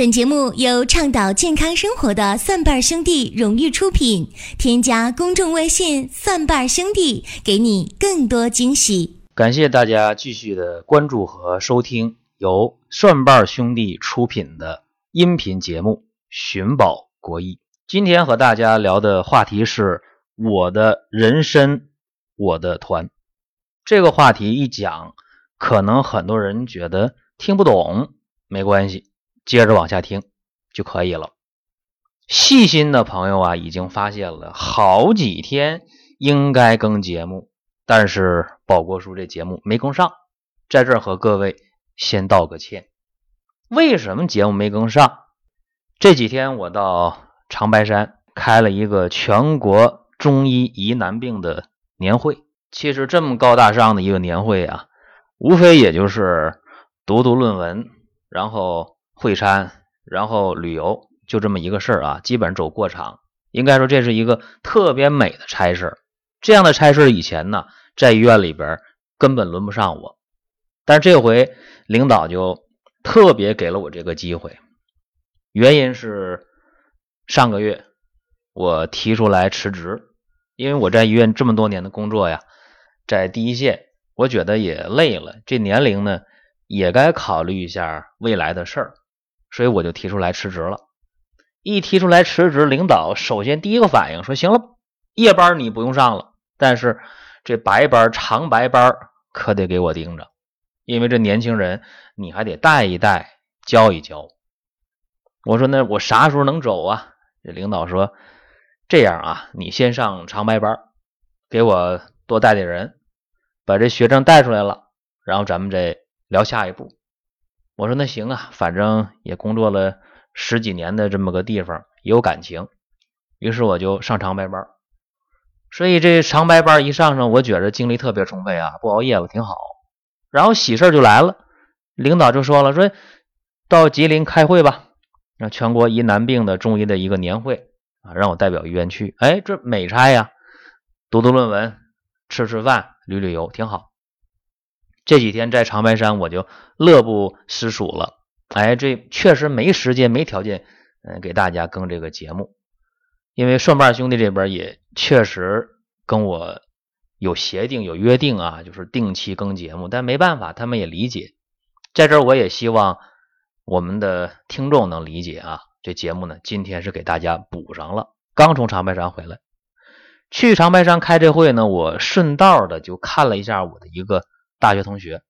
本节目由倡导健康生活的蒜瓣兄弟荣誉出品。添加公众微信“蒜瓣兄弟”，给你更多惊喜。感谢大家继续的关注和收听由蒜瓣兄弟出品的音频节目《寻宝国医》。今天和大家聊的话题是我的人参，我的团。这个话题一讲，可能很多人觉得听不懂，没关系。接着往下听就可以了。细心的朋友啊，已经发现了好几天应该更节目，但是宝国叔这节目没更上，在这儿和各位先道个歉。为什么节目没更上？这几天我到长白山开了一个全国中医疑难病的年会。其实这么高大上的一个年会啊，无非也就是读读论文，然后。会餐，然后旅游，就这么一个事儿啊，基本走过场。应该说这是一个特别美的差事。这样的差事以前呢，在医院里边根本轮不上我，但是这回领导就特别给了我这个机会。原因是上个月我提出来辞职，因为我在医院这么多年的工作呀，在第一线，我觉得也累了，这年龄呢也该考虑一下未来的事儿。所以我就提出来辞职了。一提出来辞职，领导首先第一个反应说：“行了，夜班你不用上了，但是这白班、长白班可得给我盯着，因为这年轻人你还得带一带、教一教。”我说：“那我啥时候能走啊？”这领导说：“这样啊，你先上长白班，给我多带点人，把这学生带出来了，然后咱们再聊下一步。”我说那行啊，反正也工作了十几年的这么个地方，也有感情，于是我就上长白班。所以这长白班一上上，我觉着精力特别充沛啊，不熬夜，了挺好。然后喜事就来了，领导就说了，说到吉林开会吧，让全国疑难病的中医的一个年会啊，让我代表医院去。哎，这美差呀，读读论文，吃吃饭，旅旅游，挺好。这几天在长白山，我就乐不思蜀了。哎，这确实没时间、没条件，嗯，给大家更这个节目。因为顺瓣兄弟这边也确实跟我有协定、有约定啊，就是定期更节目。但没办法，他们也理解。在这儿，我也希望我们的听众能理解啊。这节目呢，今天是给大家补上了。刚从长白山回来，去长白山开这会呢，我顺道的就看了一下我的一个。大学同学，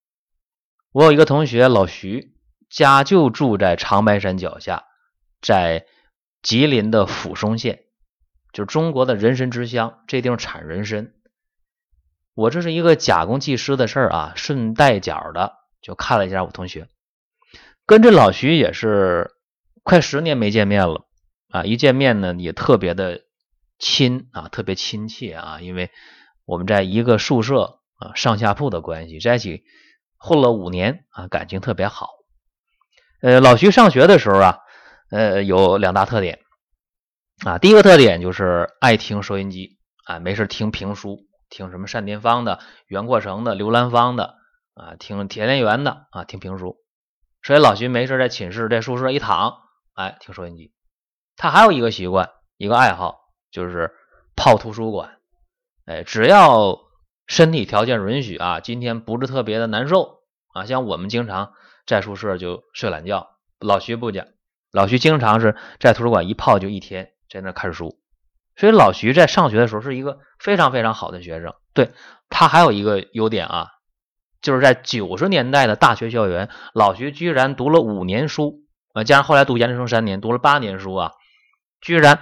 我有一个同学老徐，家就住在长白山脚下，在吉林的抚松县，就是中国的人参之乡，这地方产人参。我这是一个假公济私的事儿啊，顺带脚的就看了一下我同学，跟这老徐也是快十年没见面了啊，一见面呢也特别的亲啊，特别亲切啊，因为我们在一个宿舍。啊，上下铺的关系在一起混了五年啊，感情特别好。呃，老徐上学的时候啊，呃，有两大特点啊。第一个特点就是爱听收音机啊，没事听评书，听什么单田芳的、袁阔成的、刘兰芳的啊，听田连元的啊，听评书。所以老徐没事在寝室在宿舍一躺，哎，听收音机。他还有一个习惯，一个爱好，就是泡图书馆。哎，只要。身体条件允许啊，今天不是特别的难受啊，像我们经常在宿舍就睡懒觉，老徐不讲，老徐经常是在图书馆一泡就一天，在那看书。所以老徐在上学的时候是一个非常非常好的学生。对他还有一个优点啊，就是在九十年代的大学校园，老徐居然读了五年书啊，加上后来读研究生三年，读了八年书啊，居然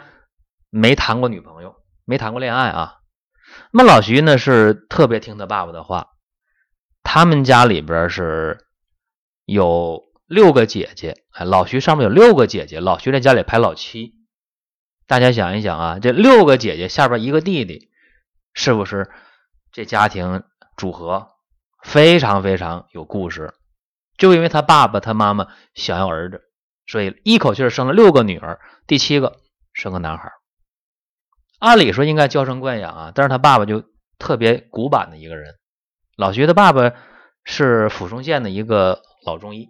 没谈过女朋友，没谈过恋爱啊。那么老徐呢是特别听他爸爸的话，他们家里边是有六个姐姐，哎，老徐上面有六个姐姐，老徐在家里排老七。大家想一想啊，这六个姐姐下边一个弟弟，是不是这家庭组合非常非常有故事？就因为他爸爸他妈妈想要儿子，所以一口气生了六个女儿，第七个生个男孩。按理说应该娇生惯养啊，但是他爸爸就特别古板的一个人。老徐的爸爸是抚松县的一个老中医，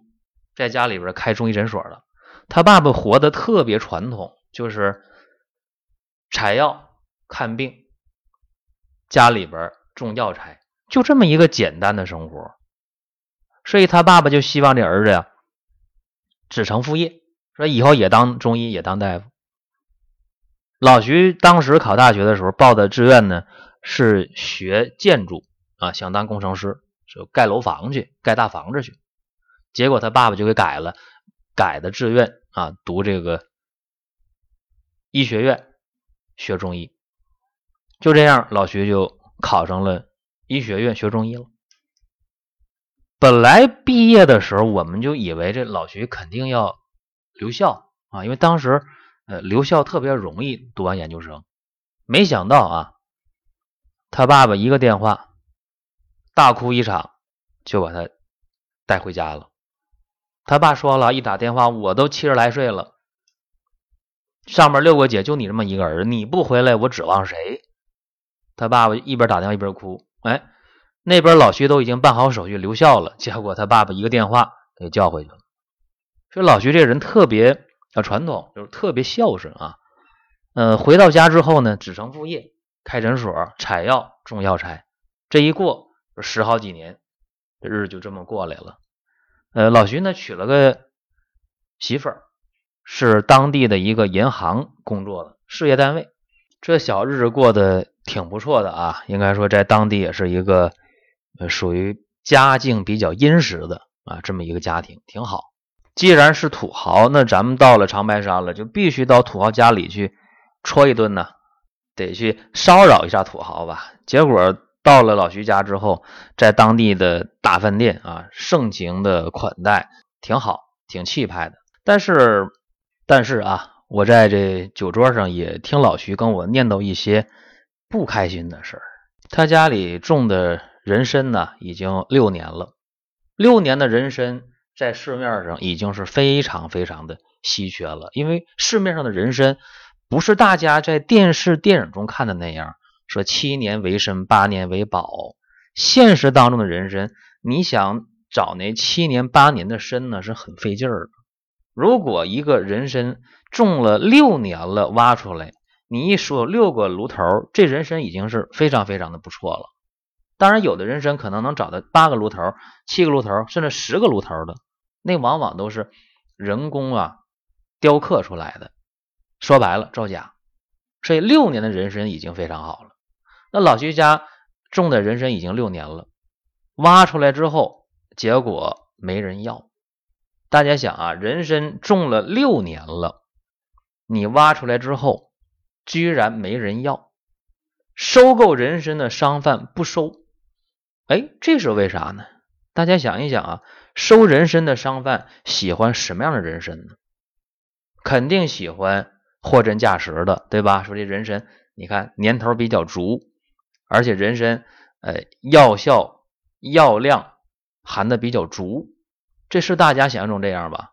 在家里边开中医诊所的。他爸爸活得特别传统，就是采药、看病，家里边种药材，就这么一个简单的生活。所以他爸爸就希望这儿子呀，子承父业，说以后也当中医，也当大夫。老徐当时考大学的时候报的志愿呢是学建筑啊，想当工程师，就盖楼房去，盖大房子去。结果他爸爸就给改了，改的志愿啊，读这个医学院学中医。就这样，老徐就考上了医学院学中医了。本来毕业的时候，我们就以为这老徐肯定要留校啊，因为当时呃留校特别容易，读完研究生。没想到啊，他爸爸一个电话，大哭一场，就把他带回家了。他爸说了一打电话，我都七十来岁了，上面六个姐就你这么一个儿子，你不回来，我指望谁？他爸爸一边打电话一边哭，哎。那边老徐都已经办好手续留校了，结果他爸爸一个电话给叫回去了。说老徐这人特别啊传统，就是特别孝顺啊。呃，回到家之后呢，子承父业，开诊所、采药、种药材，这一过十好几年，这日子就这么过来了。呃，老徐呢娶了个媳妇儿，是当地的一个银行工作的事业单位，这小日子过得挺不错的啊。应该说在当地也是一个。呃，属于家境比较殷实的啊，这么一个家庭挺好。既然是土豪，那咱们到了长白山了，就必须到土豪家里去戳一顿呢，得去骚扰一下土豪吧。结果到了老徐家之后，在当地的大饭店啊，盛情的款待，挺好，挺气派的。但是，但是啊，我在这酒桌上也听老徐跟我念叨一些不开心的事儿。他家里种的。人参呢，已经六年了。六年的人参在市面上已经是非常非常的稀缺了。因为市面上的人参不是大家在电视电影中看的那样，说七年为参，八年为宝。现实当中的人参，你想找那七年八年的参呢，是很费劲儿的。如果一个人参种了六年了，挖出来，你一数六个炉头，这人参已经是非常非常的不错了。当然，有的人参可能能找到八个炉头、七个炉头，甚至十个炉头的，那往往都是人工啊雕刻出来的。说白了，造假。所以六年的人参已经非常好了。那老徐家种的人参已经六年了，挖出来之后，结果没人要。大家想啊，人参种了六年了，你挖出来之后，居然没人要，收购人参的商贩不收。哎，这是为啥呢？大家想一想啊，收人参的商贩喜欢什么样的人参呢？肯定喜欢货真价实的，对吧？说这人参，你看年头比较足，而且人参，呃，药效、药量含的比较足，这是大家想象中这样吧？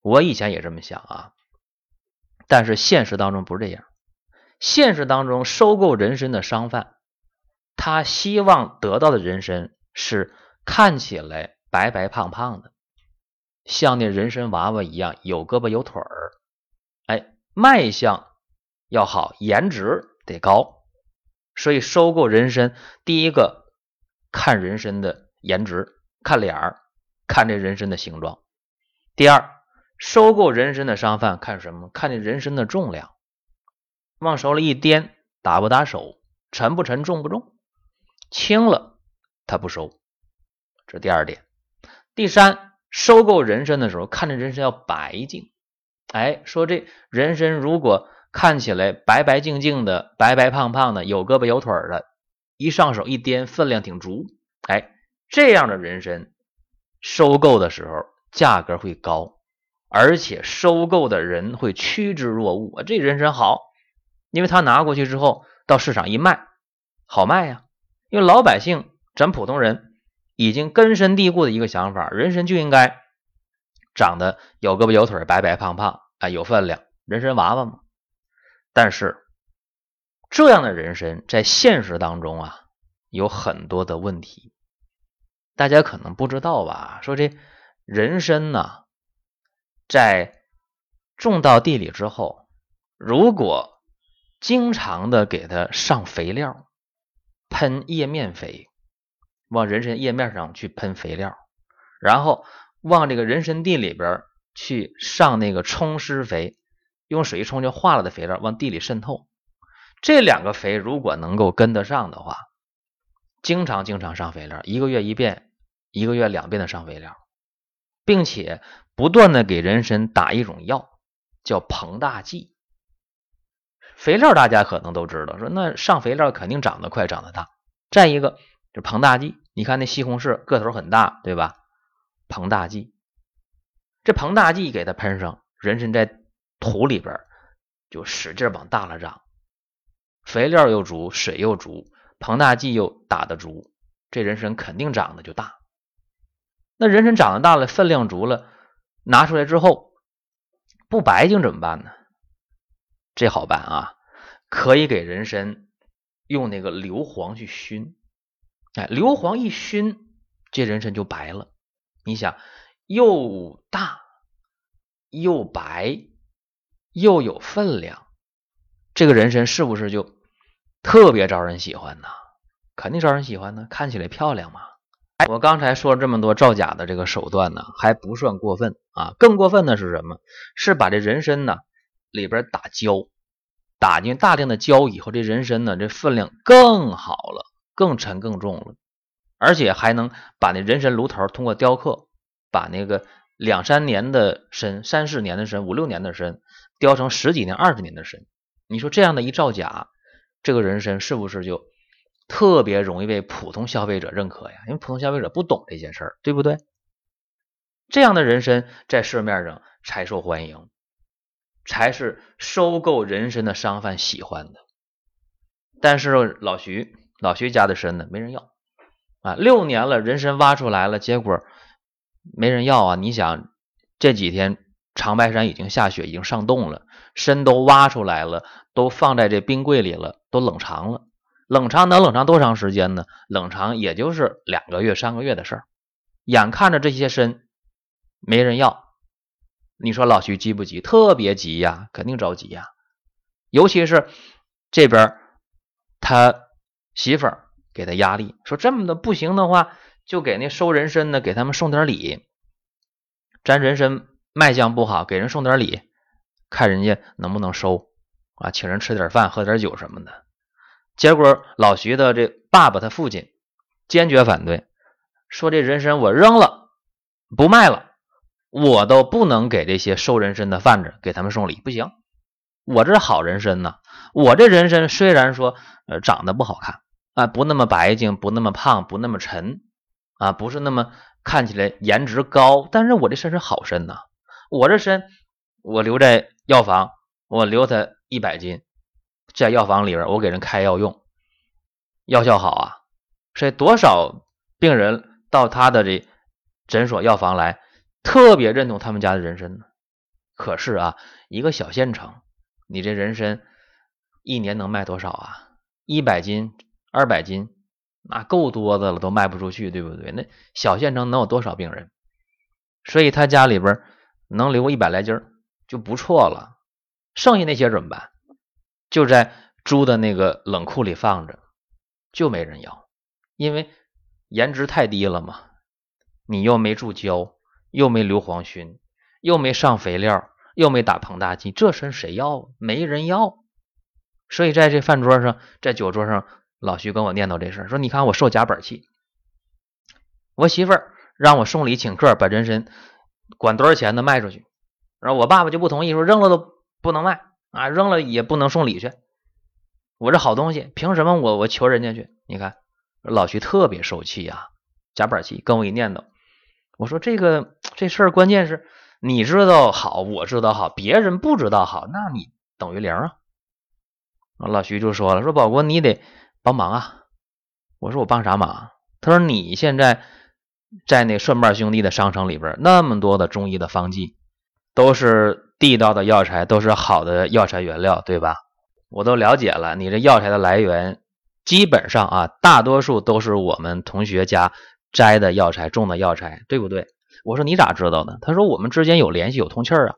我以前也这么想啊，但是现实当中不是这样，现实当中收购人参的商贩。他希望得到的人参是看起来白白胖胖的，像那人参娃娃一样有胳膊有腿儿，哎，卖相要好，颜值得高。所以收购人参，第一个看人参的颜值，看脸儿，看这人参的形状。第二，收购人参的商贩看什么？看这人参的重量，往手里一掂，打不打手，沉不沉，重不重。轻了，他不收，这第二点。第三，收购人参的时候，看着人参要白净。哎，说这人参如果看起来白白净净的、白白胖胖的、有胳膊有腿的，一上手一掂，分量挺足。哎，这样的人参收购的时候价格会高，而且收购的人会趋之若鹜。这人参好，因为他拿过去之后到市场一卖，好卖呀。因为老百姓，咱普通人已经根深蒂固的一个想法，人参就应该长得有胳膊有腿，白白胖胖，哎，有分量，人参娃娃嘛。但是这样的人参在现实当中啊，有很多的问题，大家可能不知道吧？说这人参呢，在种到地里之后，如果经常的给它上肥料，喷叶面肥，往人参叶面上去喷肥料，然后往这个人参地里边去上那个冲施肥，用水一冲就化了的肥料往地里渗透。这两个肥如果能够跟得上的话，经常经常上肥料，一个月一遍，一个月两遍的上肥料，并且不断的给人参打一种药，叫膨大剂。肥料大家可能都知道，说那上肥料肯定长得快，长得大。再一个就膨大剂，你看那西红柿个头很大，对吧？膨大剂，这膨大剂给它喷上，人参在土里边就使劲往大了长。肥料又足，水又足，膨大剂又打得足，这人参肯定长得就大。那人参长得大了，分量足了，拿出来之后不白净怎么办呢？这好办啊，可以给人参用那个硫磺去熏。哎，硫磺一熏，这人参就白了。你想，又大又白又有分量，这个人参是不是就？特别招人喜欢呢，肯定招人喜欢呢，看起来漂亮嘛。我刚才说了这么多造假的这个手段呢，还不算过分啊。更过分的是什么？是把这人参呢里边打胶，打进大量的胶以后，这人参呢这分量更好了，更沉更重了，而且还能把那人参炉头通过雕刻，把那个两三年的参、三四年的参、五六年的参雕成十几年、二十年的参。你说这样的一造假？这个人参是不是就特别容易被普通消费者认可呀？因为普通消费者不懂这件事儿，对不对？这样的人参在市面上才受欢迎，才是收购人参的商贩喜欢的。但是老徐老徐家的参呢，没人要啊！六年了，人参挖出来了，结果没人要啊！你想这几天长白山已经下雪，已经上冻了，参都挖出来了。都放在这冰柜里了，都冷藏了。冷藏能冷藏多长时间呢？冷藏也就是两个月、三个月的事儿。眼看着这些参没人要，你说老徐急不急？特别急呀，肯定着急呀。尤其是这边他媳妇儿给他压力，说这么的不行的话，就给那收人参的给他们送点礼。咱人参卖相不好，给人送点礼，看人家能不能收。啊，请人吃点饭，喝点酒什么的，结果老徐的这爸爸他父亲坚决反对，说这人参我扔了，不卖了，我都不能给这些收人参的贩子给他们送礼，不行，我这是好人参呢，我这人参虽然说呃长得不好看啊，不那么白净，不那么胖，不那么沉啊，不是那么看起来颜值高，但是我这身是好参呐，我这参我留在药房，我留它。一百斤，在药房里边，我给人开药用，药效好啊。所以多少病人到他的这诊所药房来，特别认同他们家的人参呢。可是啊，一个小县城，你这人参一年能卖多少啊？一百斤、二百斤，那够多的了，都卖不出去，对不对？那小县城能有多少病人？所以他家里边能留一百来斤就不错了。剩下那些怎么办？就在猪的那个冷库里放着，就没人要，因为颜值太低了嘛。你又没注胶，又没硫磺熏，又没上肥料，又没打膨大剂，这身谁要？没人要。所以在这饭桌上，在酒桌上，老徐跟我念叨这事说：“你看我受夹板气，我媳妇儿让我送礼请客，把人参管多少钱的卖出去，然后我爸爸就不同意，说扔了都。”不能卖啊，扔了也不能送礼去。我这好东西，凭什么我我求人家去？你看老徐特别受气啊，夹板气，跟我一念叨。我说这个这事儿关键是你知道好，我知道好，别人不知道好，那你等于零啊。老徐就说了，说宝国你得帮忙啊。我说我帮啥忙？他说你现在在那顺瓣兄弟的商城里边，那么多的中医的方剂都是。地道的药材都是好的药材原料，对吧？我都了解了，你这药材的来源基本上啊，大多数都是我们同学家摘的药材、种的药材，对不对？我说你咋知道的？他说我们之间有联系，有通气儿啊。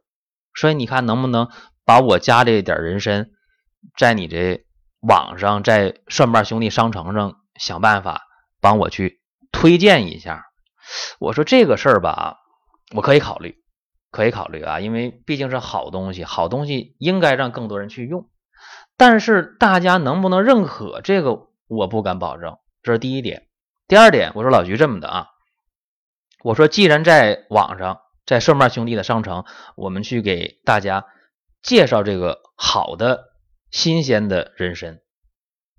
所以你看能不能把我家这点人参，在你这网上，在蒜瓣兄弟商城上想办法帮我去推荐一下。我说这个事儿吧，我可以考虑，可以考虑啊，因为毕竟是好东西，好东西应该让更多人去用。但是大家能不能认可这个，我不敢保证。这是第一点。第二点，我说老徐这么的啊，我说既然在网上，在蒜瓣兄弟的商城，我们去给大家介绍这个好的新鲜的人参，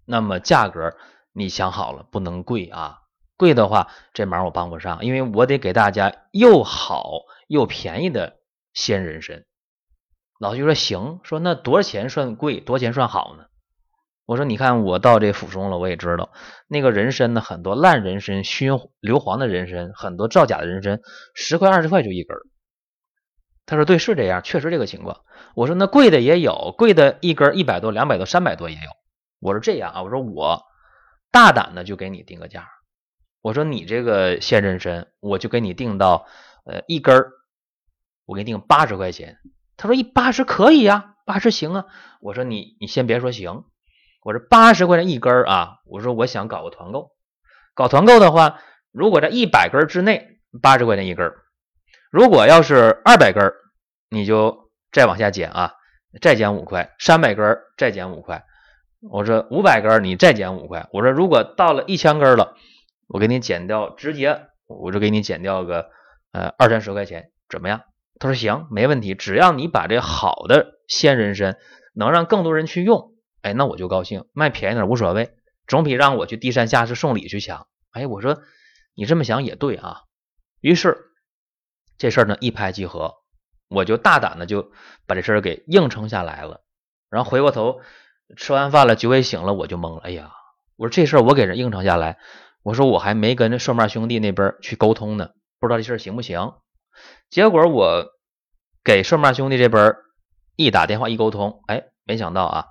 那么价格你想好了，不能贵啊，贵的话这忙我帮不上，因为我得给大家又好又便宜的鲜人参。老徐说行，说那多少钱算贵，多少钱算好呢？我说，你看我到这府中了，我也知道那个人参呢，很多烂人参、熏硫磺的人参，很多造假的人参，十块二十块就一根。他说对，是这样，确实这个情况。我说那贵的也有，贵的一根一百多、两百多、三百多也有。我说这样啊，我说我大胆的就给你定个价。我说你这个鲜人参，我就给你定到呃一根我给你定八十块钱。他说一八十可以呀，八十行啊。我说你你先别说行。我说八十块钱一根啊！我说我想搞个团购，搞团购的话，如果在一百根之内，八十块钱一根；如果要是二百根，你就再往下减啊，再减五块；三百根再减五块。我说五百根你再减五块。我说如果到了一千根了，我给你减掉，直接我就给你减掉个呃二三十块钱，怎么样？他说行，没问题，只要你把这好的鲜人参能让更多人去用。哎，那我就高兴，卖便宜点无所谓，总比让我去低三下四送礼去强。哎，我说你这么想也对啊。于是这事儿呢一拍即合，我就大胆的就把这事儿给应承下来了。然后回过头吃完饭了，酒也醒了，我就懵了。哎呀，我说这事儿我给人应承下来，我说我还没跟那顺瓣兄弟那边去沟通呢，不知道这事儿行不行。结果我给顺瓣兄弟这边一打电话一沟通，哎，没想到啊。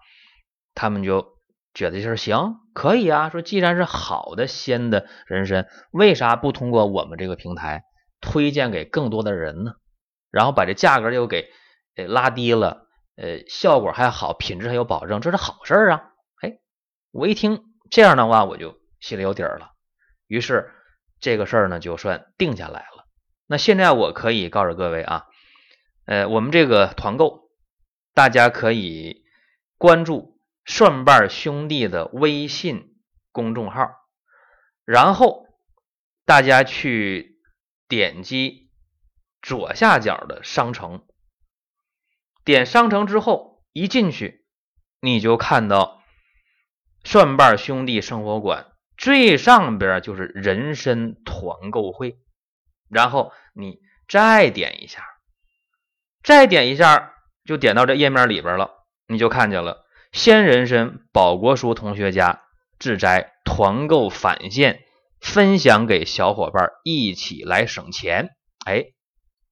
他们就觉得这事行，可以啊。说既然是好的鲜的人参，为啥不通过我们这个平台推荐给更多的人呢？然后把这价格又给呃拉低了，呃，效果还好，品质还有保证，这是好事啊。哎，我一听这样的话，我就心里有底儿了。于是这个事儿呢，就算定下来了。那现在我可以告诉各位啊，呃，我们这个团购，大家可以关注。蒜瓣兄弟的微信公众号，然后大家去点击左下角的商城，点商城之后一进去，你就看到蒜瓣兄弟生活馆最上边就是人参团购会，然后你再点一下，再点一下就点到这页面里边了，你就看见了。鲜人参保国叔同学家自摘团购返现，分享给小伙伴一起来省钱。哎，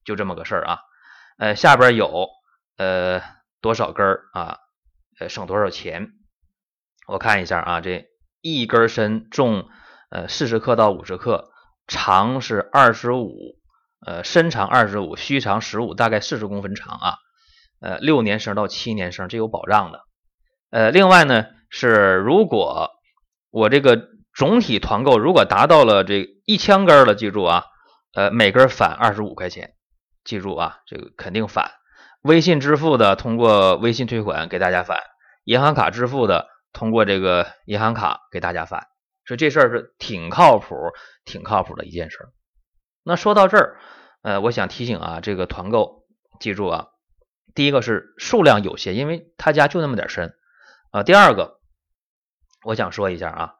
就这么个事儿啊。呃，下边有呃多少根儿啊？呃，省多少钱？我看一下啊，这一根参重呃四十克到五十克，长是二十五，呃身长二十五，须长十五，大概四十公分长啊。呃，六年生到七年生，这有保障的。呃，另外呢是，如果我这个总体团购如果达到了这一千根了，记住啊，呃，每根返二十五块钱，记住啊，这个肯定返。微信支付的通过微信退款给大家返，银行卡支付的通过这个银行卡给大家返，所以这事儿是挺靠谱、挺靠谱的一件事儿。那说到这儿，呃，我想提醒啊，这个团购记住啊，第一个是数量有限，因为他家就那么点儿参。啊，第二个，我想说一下啊，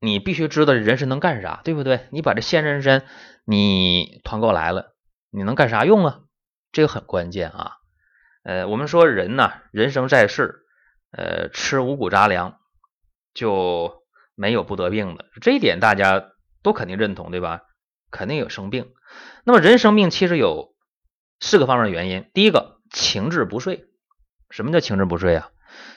你必须知道人参能干啥，对不对？你把这鲜人参你团购来了，你能干啥用啊？这个很关键啊。呃，我们说人呢，人生在世，呃，吃五谷杂粮就没有不得病的，这一点大家都肯定认同，对吧？肯定有生病。那么人生病其实有四个方面的原因。第一个，情志不遂。什么叫情志不遂啊？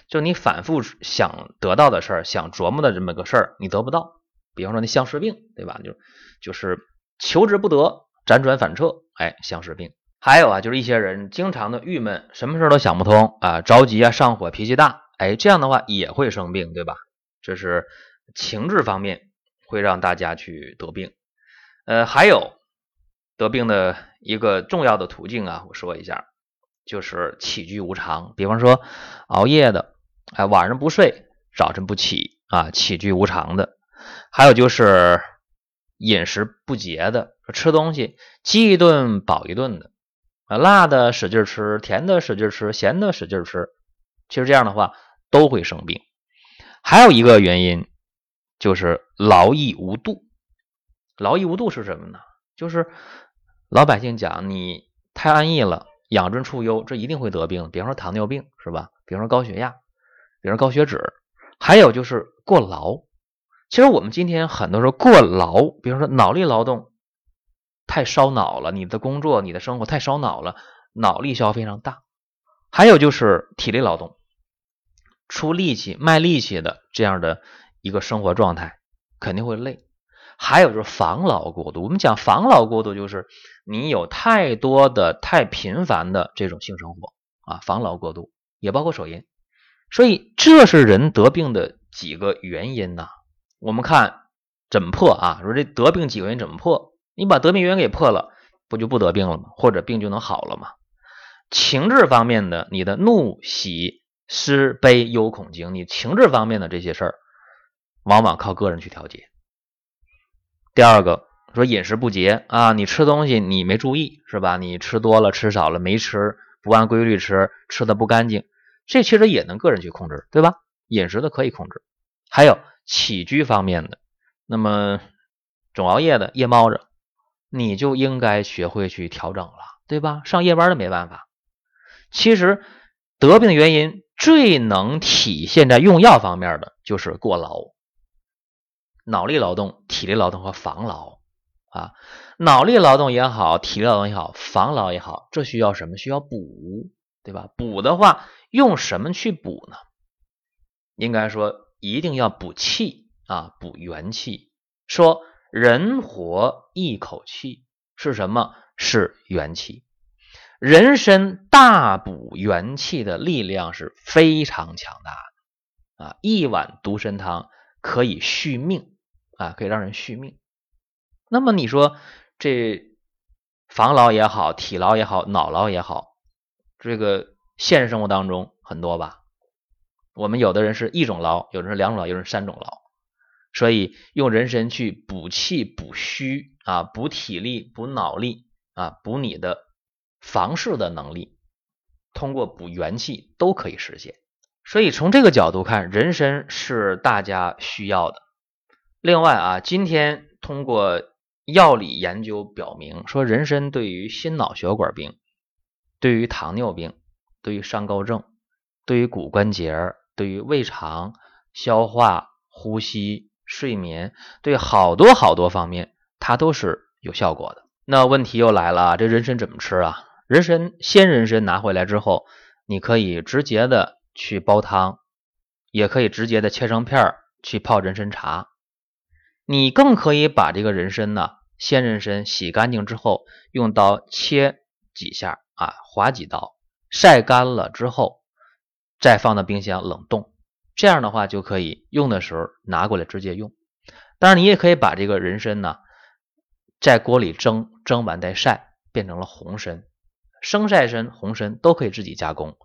就你反复想得到的事儿，想琢磨的这么个事儿，你得不到。比方说那相思病，对吧？就就是求之不得，辗转反侧，哎，相是病。还有啊，就是一些人经常的郁闷，什么事都想不通啊，着急啊，上火，脾气大，哎，这样的话也会生病，对吧？这是情志方面会让大家去得病。呃，还有得病的一个重要的途径啊，我说一下，就是起居无常，比方说熬夜的，哎，晚上不睡，早晨不起啊，起居无常的。还有就是饮食不节的，吃东西饥一顿饱一顿的，啊，辣的使劲吃，甜的使劲吃，咸的使劲吃，其实这样的话都会生病。还有一个原因就是劳逸无度。劳逸无度是什么呢？就是老百姓讲你太安逸了，养尊处优，这一定会得病。比方说糖尿病是吧？比方说高血压，比方说高血脂，还有就是过劳。其实我们今天很多时候过劳，比方说脑力劳动太烧脑了，你的工作、你的生活太烧脑了，脑力消耗非常大。还有就是体力劳动，出力气、卖力气的这样的一个生活状态肯定会累。还有就是防劳过度，我们讲防劳过度就是你有太多的、太频繁的这种性生活啊，防劳过度也包括手淫，所以这是人得病的几个原因呐。我们看怎么破啊？说这得病几个原因怎么破？你把得病原因给破了，不就不得病了吗？或者病就能好了吗？情志方面的，你的怒、喜、失、悲、忧、恐、惊，你情志方面的这些事儿，往往靠个人去调节。第二个说饮食不节啊，你吃东西你没注意是吧？你吃多了吃少了没吃，不按规律吃，吃的不干净，这其实也能个人去控制，对吧？饮食的可以控制，还有。起居方面的，那么总熬夜的、夜猫子，你就应该学会去调整了，对吧？上夜班的没办法。其实得病的原因最能体现在用药方面的就是过劳，脑力劳动、体力劳动和防劳啊。脑力劳动也好，体力劳动也好，防劳也好，这需要什么？需要补，对吧？补的话，用什么去补呢？应该说。一定要补气啊，补元气。说人活一口气是什么？是元气。人参大补元气的力量是非常强大的啊！一碗独参汤可以续命啊，可以让人续命。那么你说这防劳也好，体劳也好，脑劳也好，这个现实生活当中很多吧？我们有的人是一种劳，有的是两种劳，有的是三种劳，所以用人参去补气、补虚啊，补体力、补脑力啊，补你的房事的能力，通过补元气都可以实现。所以从这个角度看，人参是大家需要的。另外啊，今天通过药理研究表明，说人参对于心脑血管病、对于糖尿病、对于上高症、对于骨关节。对于胃肠、消化、呼吸、睡眠，对好多好多方面，它都是有效果的。那问题又来了，这人参怎么吃啊？人参鲜人参拿回来之后，你可以直接的去煲汤，也可以直接的切成片儿去泡人参茶。你更可以把这个人参呢，鲜人参洗干净之后，用刀切几下啊，划几刀，晒干了之后。再放到冰箱冷冻，这样的话就可以用的时候拿过来直接用。当然，你也可以把这个人参呢，在锅里蒸，蒸完再晒，变成了红参、生晒参、红参都可以自己加工。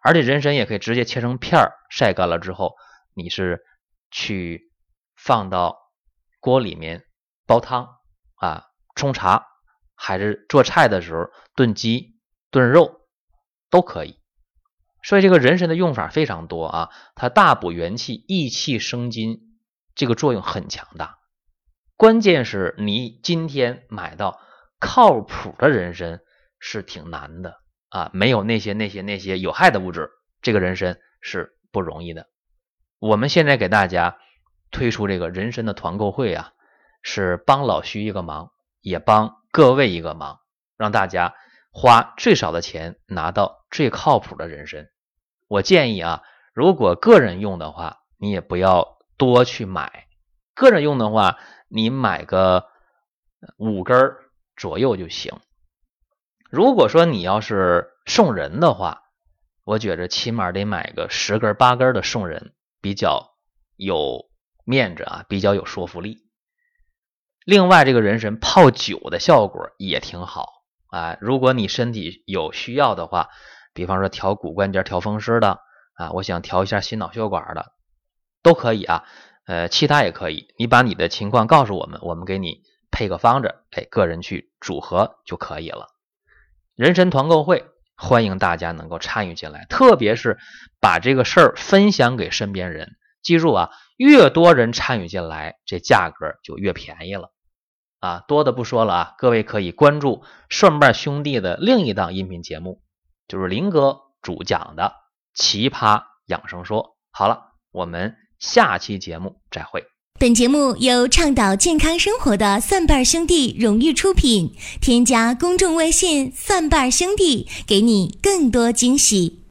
而且人参也可以直接切成片儿，晒干了之后，你是去放到锅里面煲汤啊、冲茶，还是做菜的时候炖鸡、炖肉都可以。所以这个人参的用法非常多啊，它大补元气、益气生津，这个作用很强大。关键是你今天买到靠谱的人参是挺难的啊，没有那些那些那些有害的物质，这个人参是不容易的。我们现在给大家推出这个人参的团购会啊，是帮老徐一个忙，也帮各位一个忙，让大家花最少的钱拿到最靠谱的人参。我建议啊，如果个人用的话，你也不要多去买。个人用的话，你买个五根左右就行。如果说你要是送人的话，我觉着起码得买个十根八根的送人，比较有面子啊，比较有说服力。另外，这个人参泡酒的效果也挺好啊。如果你身体有需要的话，比方说调骨关节、调风湿的啊，我想调一下心脑血管的，都可以啊。呃，其他也可以，你把你的情况告诉我们，我们给你配个方子，哎，个人去组合就可以了。人参团购会，欢迎大家能够参与进来，特别是把这个事儿分享给身边人。记住啊，越多人参与进来，这价格就越便宜了。啊，多的不说了啊，各位可以关注顺瓣兄弟的另一档音频节目，就是林哥主讲的《奇葩养生说》。好了，我们下期节目再会。本节目由倡导健康生活的蒜瓣兄弟荣誉出品，添加公众微信“蒜瓣兄弟”，给你更多惊喜。